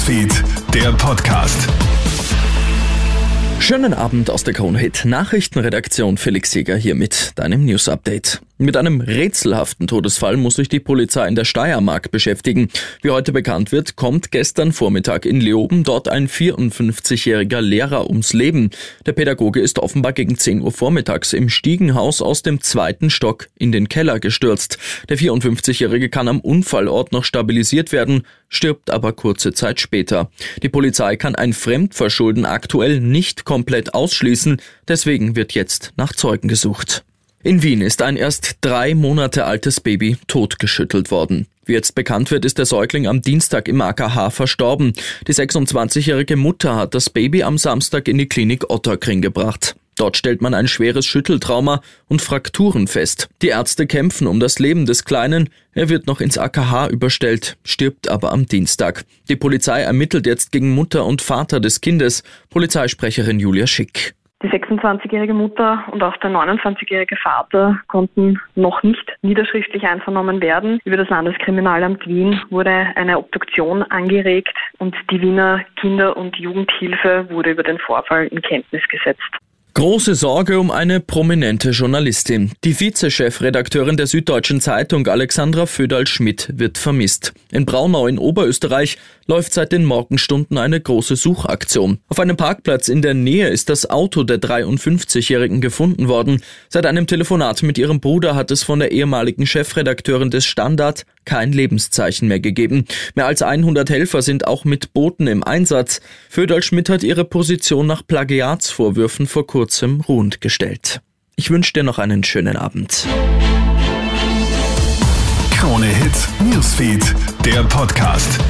Newsfeed, der Podcast. Schönen Abend aus der Kronhit Nachrichtenredaktion Felix Seger hier mit deinem News Update. Mit einem rätselhaften Todesfall muss sich die Polizei in der Steiermark beschäftigen. Wie heute bekannt wird, kommt gestern Vormittag in Leoben dort ein 54-jähriger Lehrer ums Leben. Der Pädagoge ist offenbar gegen 10 Uhr vormittags im Stiegenhaus aus dem zweiten Stock in den Keller gestürzt. Der 54-jährige kann am Unfallort noch stabilisiert werden, stirbt aber kurze Zeit später. Die Polizei kann ein Fremdverschulden aktuell nicht komplett ausschließen, deswegen wird jetzt nach Zeugen gesucht. In Wien ist ein erst drei Monate altes Baby totgeschüttelt worden. Wie jetzt bekannt wird, ist der Säugling am Dienstag im AKH verstorben. Die 26-jährige Mutter hat das Baby am Samstag in die Klinik Otterkring gebracht. Dort stellt man ein schweres Schütteltrauma und Frakturen fest. Die Ärzte kämpfen um das Leben des Kleinen. Er wird noch ins AKH überstellt, stirbt aber am Dienstag. Die Polizei ermittelt jetzt gegen Mutter und Vater des Kindes. Polizeisprecherin Julia Schick. Die 26-jährige Mutter und auch der 29-jährige Vater konnten noch nicht niederschriftlich einvernommen werden. Über das Landeskriminalamt Wien wurde eine Obduktion angeregt und die Wiener Kinder- und Jugendhilfe wurde über den Vorfall in Kenntnis gesetzt. Große Sorge um eine prominente Journalistin. Die Vizechefredakteurin der Süddeutschen Zeitung Alexandra Föderl-Schmidt wird vermisst. In Braunau in Oberösterreich läuft seit den Morgenstunden eine große Suchaktion. Auf einem Parkplatz in der Nähe ist das Auto der 53-Jährigen gefunden worden. Seit einem Telefonat mit ihrem Bruder hat es von der ehemaligen Chefredakteurin des Standard kein Lebenszeichen mehr gegeben. Mehr als 100 Helfer sind auch mit Booten im Einsatz. Föderl-Schmidt hat ihre Position nach Plagiatsvorwürfen vor kurzem ruhend gestellt. Ich wünsche dir noch einen schönen Abend. Krone Hits, Newsfeed, der Podcast.